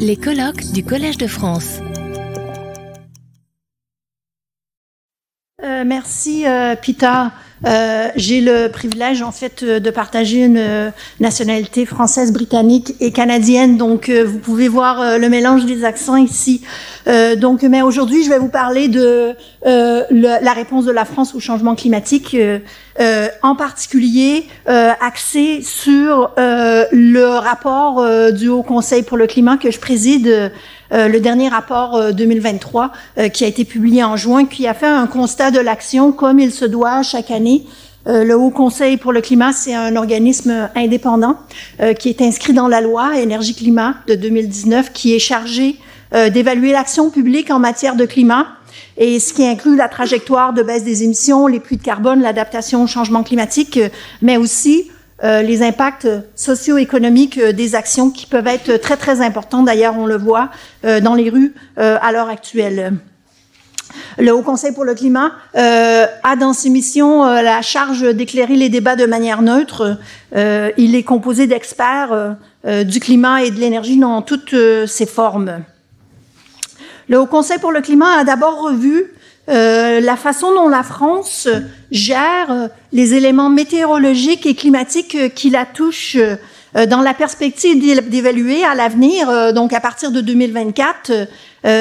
Les colloques du Collège de France. Euh, merci, euh, Pita. Euh, J'ai le privilège, en fait, euh, de partager une euh, nationalité française, britannique et canadienne. Donc, vous pouvez voir le mélange des accents ici. donc, mais aujourd'hui, je vais vous parler de le, la réponse de la France au changement climatique, en particulier axé sur le rapport du Haut Conseil pour le climat que je préside. Le dernier rapport 2023 qui a été publié en juin, qui a fait un constat de l'action comme il se doit chaque année. Euh, le Haut Conseil pour le climat, c'est un organisme indépendant euh, qui est inscrit dans la loi Énergie-Climat de 2019, qui est chargé euh, d'évaluer l'action publique en matière de climat. Et ce qui inclut la trajectoire de baisse des émissions, les puits de carbone, l'adaptation au changement climatique, mais aussi les impacts socio-économiques des actions qui peuvent être très, très importants. D'ailleurs, on le voit dans les rues à l'heure actuelle. Le Haut Conseil pour le climat euh, a dans ses missions euh, la charge d'éclairer les débats de manière neutre. Euh, il est composé d'experts euh, du climat et de l'énergie dans toutes ses formes. Le Haut Conseil pour le climat a d'abord revu la façon dont la France gère les éléments météorologiques et climatiques qui la touchent dans la perspective d'évaluer à l'avenir, donc à partir de 2024,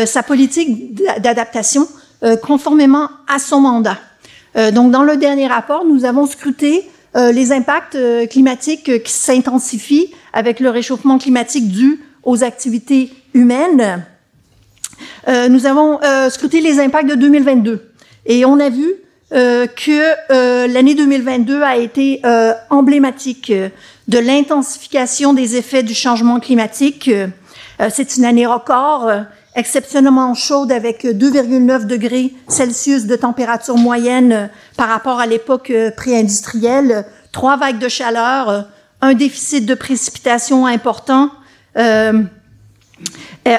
sa politique d'adaptation euh, conformément à son mandat. Euh, donc, dans le dernier rapport, nous avons scruté euh, les impacts climatiques qui s'intensifient avec le réchauffement climatique dû aux activités humaines. Nous avons scruté les impacts de 2022 et on a vu que l'année 2022 a été emblématique de l'intensification des effets du changement climatique. C'est une année record exceptionnellement chaude avec 2,9 degrés Celsius de température moyenne euh, par rapport à l'époque euh, pré-industrielle, trois vagues de chaleur, euh, un déficit de précipitation important. Euh,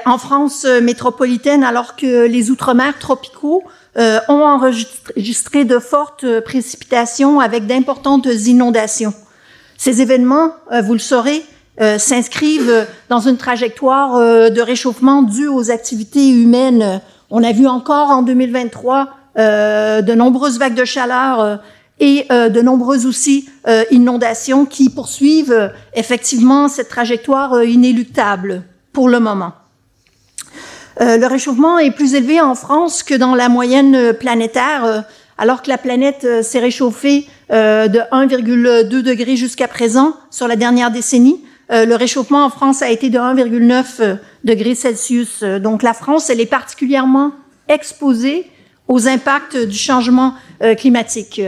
en France métropolitaine, alors que les outre-mer tropicaux euh, ont enregistré de fortes précipitations avec d'importantes inondations. Ces événements, vous le saurez, euh, s'inscrivent dans une trajectoire euh, de réchauffement due aux activités humaines. On a vu encore en 2023 euh, de nombreuses vagues de chaleur et de nombreuses aussi inondations qui poursuivent effectivement cette trajectoire inéluctable pour le moment. le réchauffement est plus élevé en France que dans la moyenne planétaire, alors que la planète s'est réchauffée de 1,2 degré jusqu'à présent sur la dernière décennie. Euh, le réchauffement en France a été de 1,9 euh, degrés Celsius. Euh, donc la France, elle est particulièrement exposée aux impacts du changement climatique.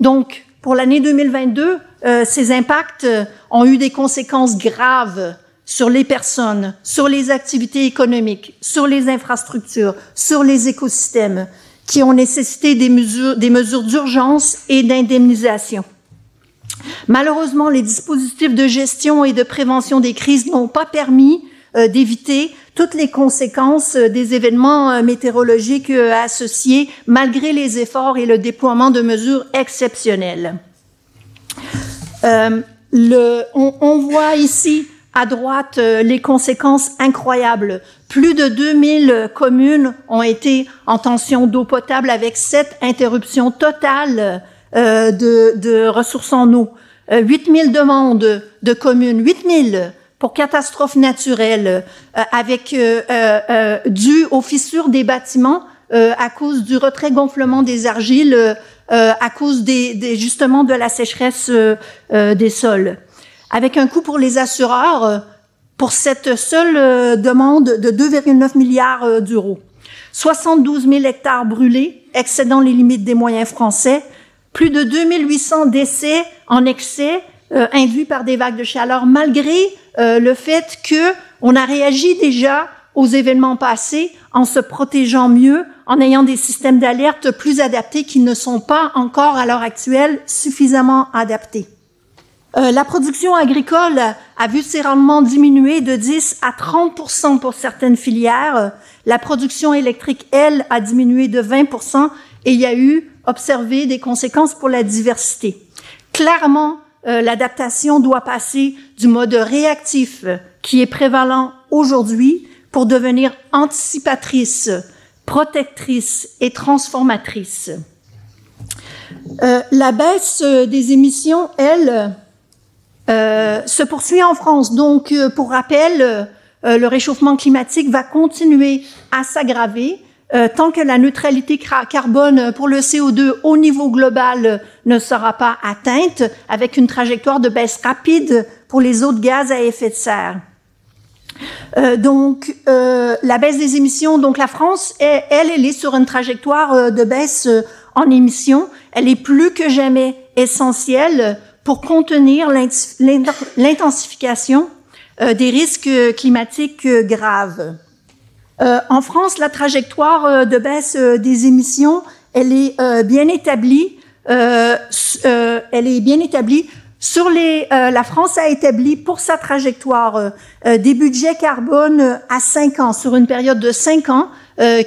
Donc, pour l'année 2022, ces impacts ont eu des conséquences graves sur les personnes, sur les activités économiques, sur les infrastructures, sur les écosystèmes, qui ont nécessité des mesures, des mesures d'urgence et d'indemnisation. Malheureusement, les dispositifs de gestion et de prévention des crises n'ont pas permis euh, d'éviter toutes les conséquences euh, des événements euh, météorologiques associés, malgré les efforts et le déploiement de mesures exceptionnelles. Le, on, on, voit ici à droite les conséquences incroyables. Plus de 2000 communes ont été en tension d'eau potable avec cette interruption totale euh, de, de, ressources en eau. 8000 euh, demandes de communes, 8000 pour catastrophes naturelles, euh, avec euh, dû aux fissures des bâtiments à cause du retrait gonflement des argiles, à cause des, des, justement de la sécheresse des sols, avec un coût pour les assureurs pour cette seule demande de 2,9 milliards d'euros. 72 000 hectares brûlés, excédant les limites des moyens français, plus de 2800 décès en excès euh, induits par des vagues de chaleur, malgré euh, le fait que on a réagi déjà aux événements passés en se protégeant mieux, en ayant des systèmes d'alerte plus adaptés qui ne sont pas encore à l'heure actuelle suffisamment adaptés. Euh, la production agricole a vu ses rendements diminuer de 10 à 30% pour certaines filières. La production électrique, elle, a diminué de 20% et il y a eu observé des conséquences pour la diversité. Clairement, euh, l'adaptation doit passer du mode réactif qui est prévalent aujourd'hui pour devenir anticipatrices, protectrices et transformatrices. Euh, la baisse des émissions, elle, se poursuit en France. Donc, euh, pour rappel, le réchauffement climatique va continuer à s'aggraver tant que la neutralité carbone pour le CO2 au niveau global ne sera pas atteinte, avec une trajectoire de baisse rapide pour les autres gaz à effet de serre. Euh, donc, euh, la baisse des émissions, donc la France, elle, elle est sur une trajectoire euh, de baisse en émissions. Elle est plus que jamais essentielle pour contenir l'intensification des risques climatiques graves. en France, la trajectoire de baisse des émissions, elle est bien établie. elle est bien établie euh, la France a établi pour sa trajectoire euh, euh, des budgets carbone à 5 ans, sur une période de 5 ans,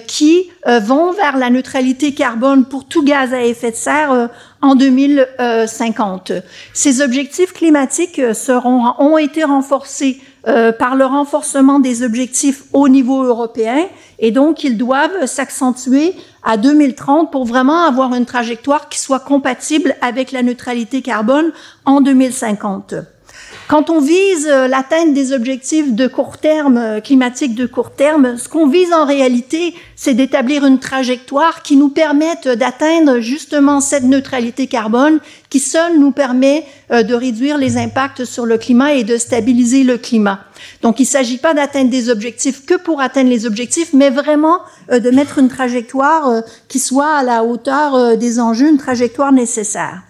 qui vont vers la neutralité carbone pour tout gaz à effet de serre en 2050. Ces objectifs climatiques seront, ont été renforcés par le renforcement des objectifs au niveau européen et donc ils doivent s'accentuer à 2030 pour vraiment avoir une trajectoire qui soit compatible avec la neutralité carbone en 2050. Quand on vise euh, l'atteinte des objectifs de court terme, euh, climatiques de court terme, ce qu'on vise en réalité, c'est d'établir une trajectoire qui nous permette d'atteindre justement cette neutralité carbone qui seule nous permet euh, de réduire les impacts sur le climat et de stabiliser le climat. Donc il ne s'agit pas d'atteindre des objectifs que pour atteindre les objectifs, mais vraiment de mettre une trajectoire qui soit à la hauteur des enjeux, une trajectoire nécessaire.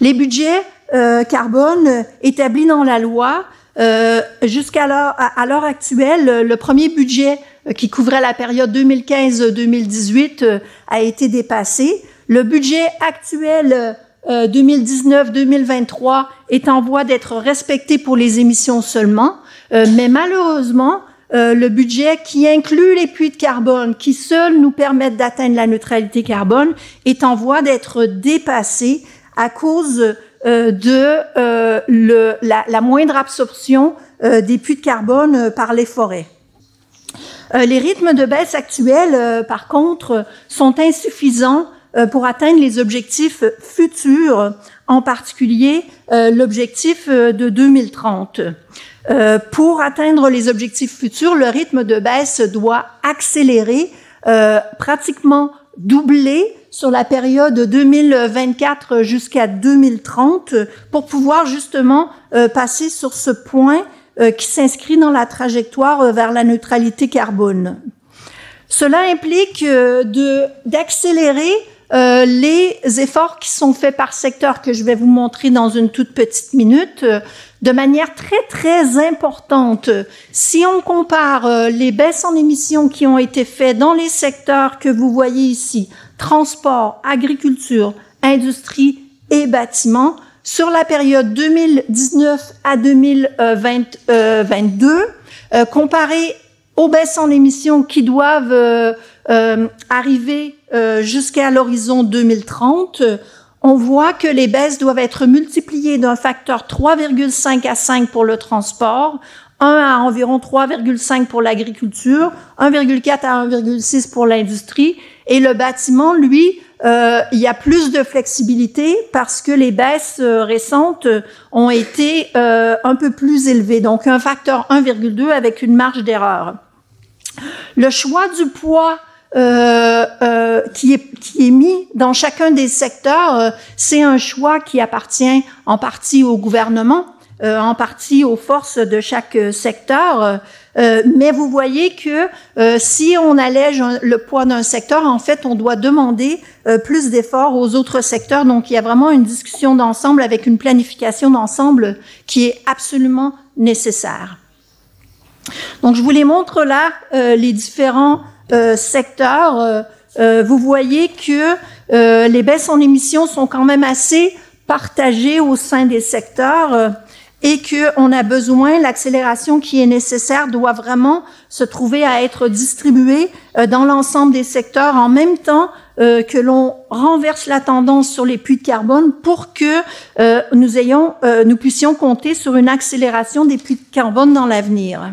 Les budgets euh, carbone établi dans la loi. Euh, Jusqu'à l'heure actuelle, le premier budget euh, qui couvrait la période 2015-2018 euh, a été dépassé. Le budget actuel 2019-2023 est en voie d'être respecté pour les émissions seulement, mais malheureusement, le budget qui inclut les puits de carbone, qui seuls nous permettent d'atteindre la neutralité carbone, est en voie d'être dépassé à cause euh, de euh, le, la, la, moindre absorption euh, des puits de carbone par les forêts. les rythmes de baisse actuels, par contre, sont insuffisants pour atteindre les objectifs futurs, en particulier l'objectif de 2030. pour atteindre les objectifs futurs, le rythme de baisse doit accélérer, pratiquement doubler sur la période 2024 jusqu'à 2030 pour pouvoir justement euh, passer sur ce point euh, qui s'inscrit dans la trajectoire euh, vers la neutralité carbone. Cela implique d'accélérer les efforts qui sont faits par secteur que je vais vous montrer dans une toute petite minute de manière très très importante. Si on compare les baisses en émissions qui ont été faites dans les secteurs que vous voyez ici, transport, agriculture, industrie et bâtiment sur la période 2019 à 2022, euh, comparé aux baisses en émissions qui doivent euh, euh, arriver jusqu'à l'horizon 2030, on voit que les baisses doivent être multipliées d'un facteur 3,5 à 5 pour le transport, 1 à environ 3,5 pour l'agriculture, 1,4 à 1,6 pour l'industrie et le bâtiment, lui, euh, il y a plus de flexibilité parce que les baisses euh, récentes ont été euh, un peu plus élevées, donc un facteur 1,2 avec une marge d'erreur. Le choix du poids euh, euh, qui, est, qui est mis dans chacun des secteurs, c'est un choix qui appartient en partie au gouvernement, en partie aux forces de chaque secteur. Euh, mais vous voyez que euh, si on allège le poids d'un secteur, en fait, on doit demander euh, plus d'efforts aux autres secteurs. Donc, il y a vraiment une discussion d'ensemble avec une planification d'ensemble qui est absolument nécessaire. Donc, je vous les montre là, les différents secteurs. vous voyez que les baisses en émissions sont quand même assez partagées au sein des secteurs et qu'on a besoin, l'accélération qui est nécessaire doit vraiment se trouver à être distribuée euh, dans l'ensemble des secteurs en même temps euh, que l'on renverse la tendance sur les puits de carbone pour que euh, nous ayons, nous puissions compter sur une accélération des puits de carbone dans l'avenir.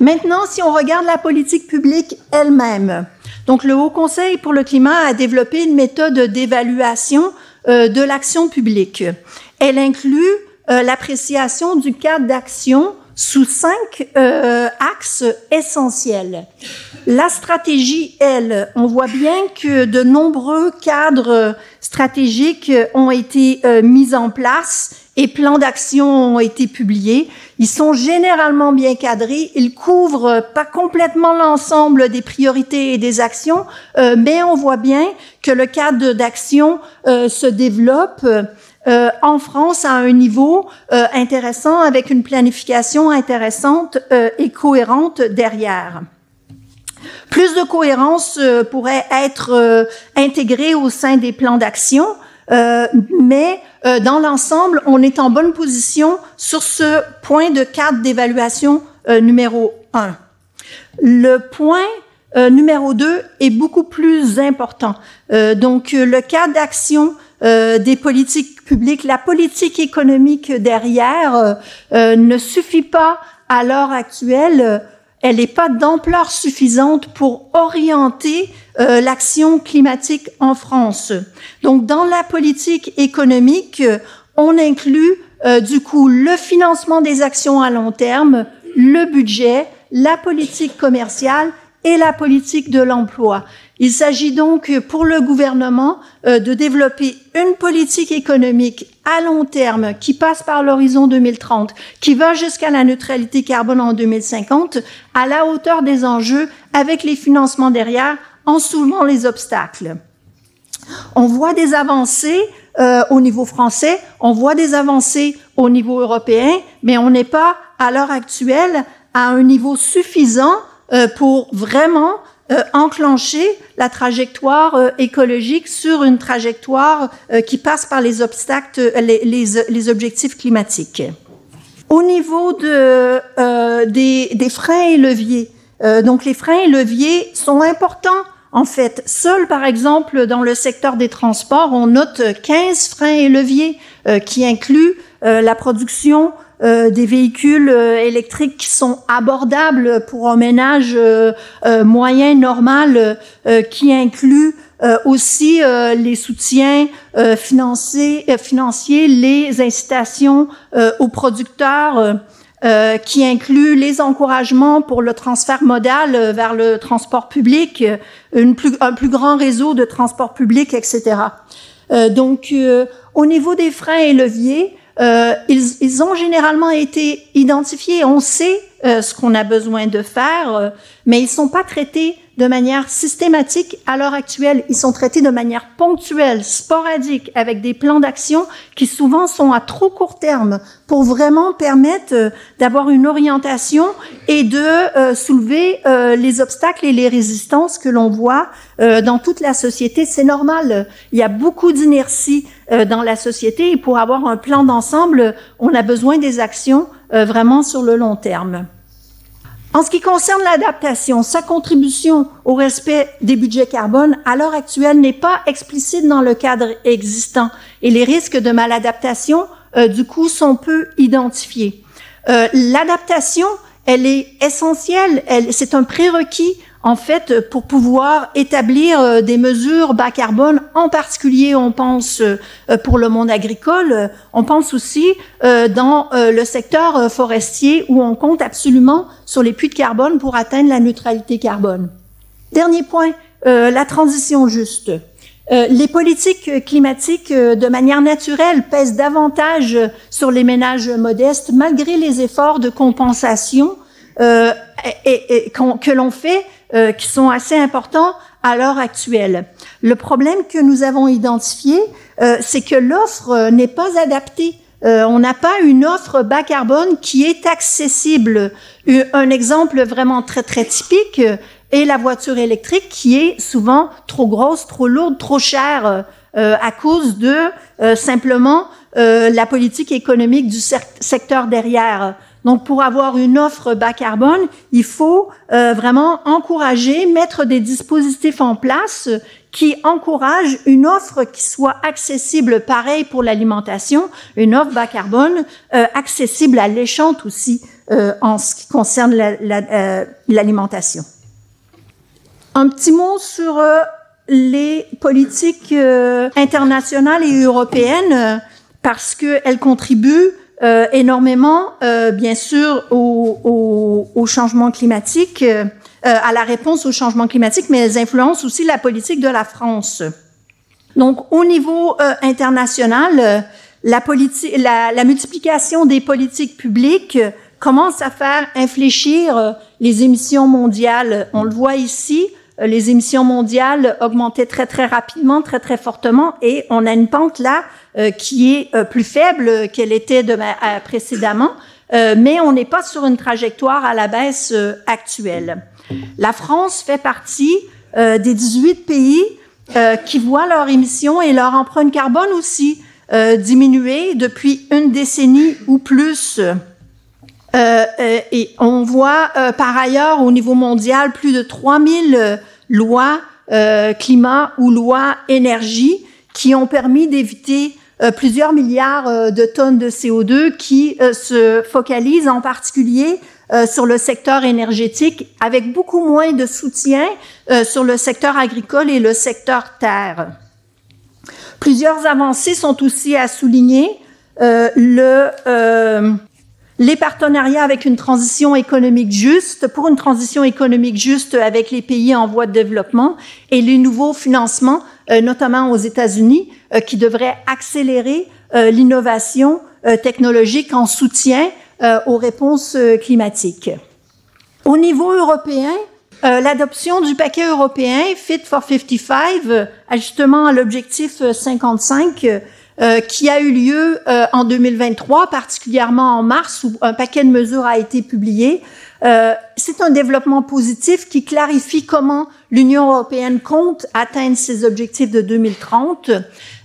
Maintenant, si on regarde la politique publique elle-même, donc le Haut Conseil pour le climat a développé une méthode d'évaluation de l'action publique. Elle inclut euh, l'appréciation du cadre d'action sous cinq euh, axes essentiels. La stratégie, elle, on voit bien que de nombreux cadres stratégiques ont été euh, mis en place et plans d'action ont été publiés. Ils sont généralement bien cadrés. Ils couvrent pas complètement l'ensemble des priorités et des actions, euh, mais on voit bien que le cadre d'action euh, se développe euh, en France à un niveau euh, intéressant avec une planification intéressante euh, et cohérente derrière. Plus de cohérence pourrait être intégrée au sein des plans d'action, mais dans l'ensemble, on est en bonne position sur ce point de cadre d'évaluation numéro un. Le point numéro deux est beaucoup plus important. donc, le cadre d'action euh, des politiques publiques, la politique économique derrière euh, euh, ne suffit pas à l'heure actuelle, elle n'est pas d'ampleur suffisante pour orienter l'action climatique en France. Donc dans la politique économique, on inclut du coup le financement des actions à long terme, le budget, la politique commerciale et la politique de l'emploi. Il s'agit donc pour le gouvernement euh, de développer une politique économique à long terme qui passe par l'horizon 2030, qui va jusqu'à la neutralité carbone en 2050, à la hauteur des enjeux, avec les financements derrière, en soulevant les obstacles. On voit des avancées euh, au niveau français, on voit des avancées au niveau européen, mais on n'est pas à l'heure actuelle à un niveau suffisant euh, pour vraiment euh, enclencher la trajectoire euh, écologique sur une trajectoire qui passe par les obstacles, les, objectifs climatiques. Au niveau de, des, des, freins et leviers, donc les freins et leviers sont importants en fait. Seul, par exemple, dans le secteur des transports, on note 15 freins et leviers qui incluent la production euh, des véhicules euh, électriques qui sont abordables pour un ménage euh, moyen, normal, qui inclut aussi les soutiens financiers, financiers, les incitations aux producteurs, qui inclut les encouragements pour le transfert modal vers le transport public, une plus, un plus grand réseau de transport public, etc. donc, au niveau des freins et leviers, euh, ils, ils, ont généralement été identifiés. On sait euh, ce qu'on a besoin de faire, euh, mais ils sont pas traités de manière systématique à l'heure actuelle. Ils sont traités de manière ponctuelle, sporadique, avec des plans d'action qui souvent sont à trop court terme pour vraiment permettre euh, d'avoir une orientation et de euh, soulever euh, les obstacles et les résistances que l'on voit dans toute la société. C'est normal. Il y a beaucoup d'inertie dans la société et pour avoir un plan d'ensemble, on a besoin des actions vraiment sur le long terme. En ce qui concerne l'adaptation, sa contribution au respect des budgets carbone à l'heure actuelle n'est pas explicite dans le cadre existant et les risques de maladaptation, euh, du coup, sont peu identifiés. Euh, l'adaptation, elle est essentielle, c'est un prérequis en fait, pour pouvoir établir euh, des mesures bas carbone, en particulier, on pense euh, pour le monde agricole, on pense aussi euh, dans le secteur forestier où on compte absolument sur les puits de carbone pour atteindre la neutralité carbone. Dernier point, la transition juste. les politiques climatiques, de manière naturelle, pèsent davantage sur les ménages modestes, malgré les efforts de compensation que l'on fait euh, qui sont assez importants à l'heure actuelle. Le problème que nous avons identifié, euh, c'est que l'offre euh, n'est pas adaptée. on n'a pas une offre bas carbone qui est accessible. Un exemple vraiment très très typique est la voiture électrique qui est souvent trop grosse, trop lourde, trop chère à cause de simplement la politique économique du secteur derrière. Donc, pour avoir une offre bas carbone, il faut euh, vraiment encourager, mettre des dispositifs en place qui encouragent une offre qui soit accessible, pareil pour l'alimentation, une offre bas carbone, euh, accessible, alléchante aussi en ce qui concerne l'alimentation. Un petit mot sur les politiques internationales et européennes parce qu'elles contribuent énormément, bien sûr, au, au changement climatique euh, à la réponse au changement climatique, mais elles influencent aussi la politique de la France. Donc, au niveau euh, international, euh, la, la, la, multiplication des politiques publiques commence à faire infléchir les émissions mondiales. On le voit ici, les émissions mondiales augmentaient très très rapidement, très très fortement, et on a une pente là qui est plus faible qu'elle était de, précédemment, mais on n'est pas sur une trajectoire à la baisse actuelle. La France fait partie euh, des 18 pays euh, qui voient leur émission et leur empreinte carbone aussi euh, diminuer depuis une décennie ou plus. Et on voit par ailleurs au niveau mondial plus de 3000 lois climat ou lois énergie qui ont permis d'éviter plusieurs milliards de tonnes de CO2 qui se focalisent en particulier euh, sur le secteur énergétique, avec beaucoup moins de soutien euh, sur le secteur agricole et le secteur terre. Plusieurs avancées sont aussi à souligner. Euh, le, les partenariats avec une transition économique juste, pour une transition économique juste avec les pays en voie de développement et les nouveaux financements, notamment aux États-Unis, qui devraient accélérer l'innovation technologique en soutien euh, aux réponses euh, climatiques. Au niveau européen, euh, l'adoption du paquet européen Fit for 55, ajustement à l'objectif 55, qui a eu lieu en 2023, particulièrement en mars, où un paquet de mesures a été publié. C'est un développement positif qui clarifie comment l'Union européenne compte atteindre ses objectifs de 2030.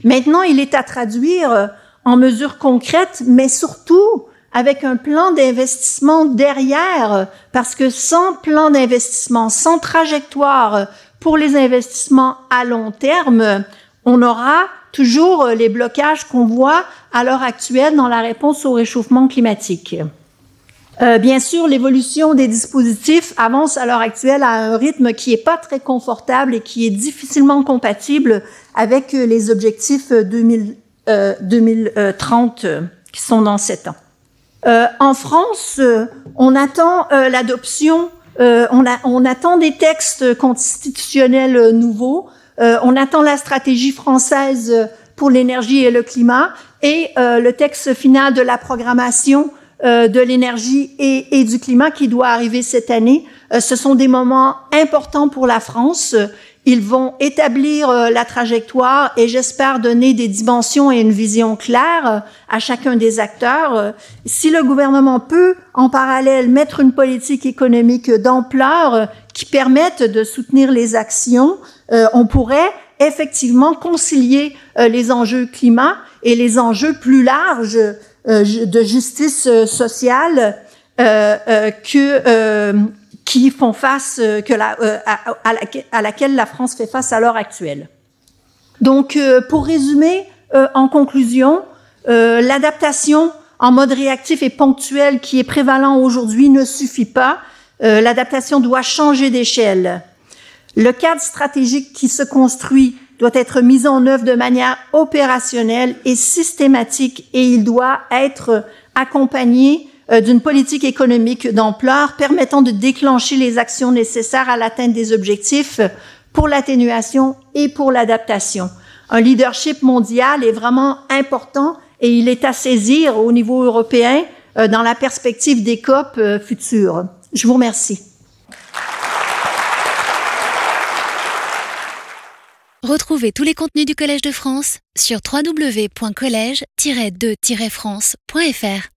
Maintenant, il est à traduire en mesures concrètes, mais surtout avec un plan d'investissement derrière, parce que sans plan d'investissement, sans trajectoire pour les investissements à long terme, on aura toujours les blocages qu'on voit à l'heure actuelle dans la réponse au réchauffement climatique. Euh, bien sûr, l'évolution des dispositifs avance à l'heure actuelle à un rythme qui n'est pas très confortable et qui est difficilement compatible avec les objectifs 2000, euh, 2030 qui sont dans sept ans. Euh, en France, euh, on attend euh, l'adoption, on, on, attend des textes constitutionnels nouveaux, on attend la stratégie française pour l'énergie et le climat et le texte final de la programmation de l'énergie et, et, du climat qui doit arriver cette année. ce sont des moments importants pour la France ils vont établir euh, la trajectoire et j'espère donner des dimensions et une vision claire euh, à chacun des acteurs. Euh, si le gouvernement peut, en parallèle, mettre une politique économique d'ampleur qui permette de soutenir les actions, on pourrait effectivement concilier les enjeux climat et les enjeux plus larges de justice sociale que qui font face, euh, que la, euh, à, laquelle la France fait face à l'heure actuelle. Donc, euh, pour résumer, en conclusion, l'adaptation en mode réactif et ponctuel qui est prévalent aujourd'hui ne suffit pas. L'adaptation doit changer d'échelle. Le cadre stratégique qui se construit doit être mis en œuvre de manière opérationnelle et systématique et il doit être accompagné euh, d'une politique économique d'ampleur permettant de déclencher les actions nécessaires à l'atteinte des objectifs pour l'atténuation et pour l'adaptation. Un leadership mondial est vraiment important et il est à saisir au niveau européen euh, dans la perspective des COP euh, futures. Je vous remercie. Retrouvez tous les contenus du Collège de France sur www.colège-2-france.fr.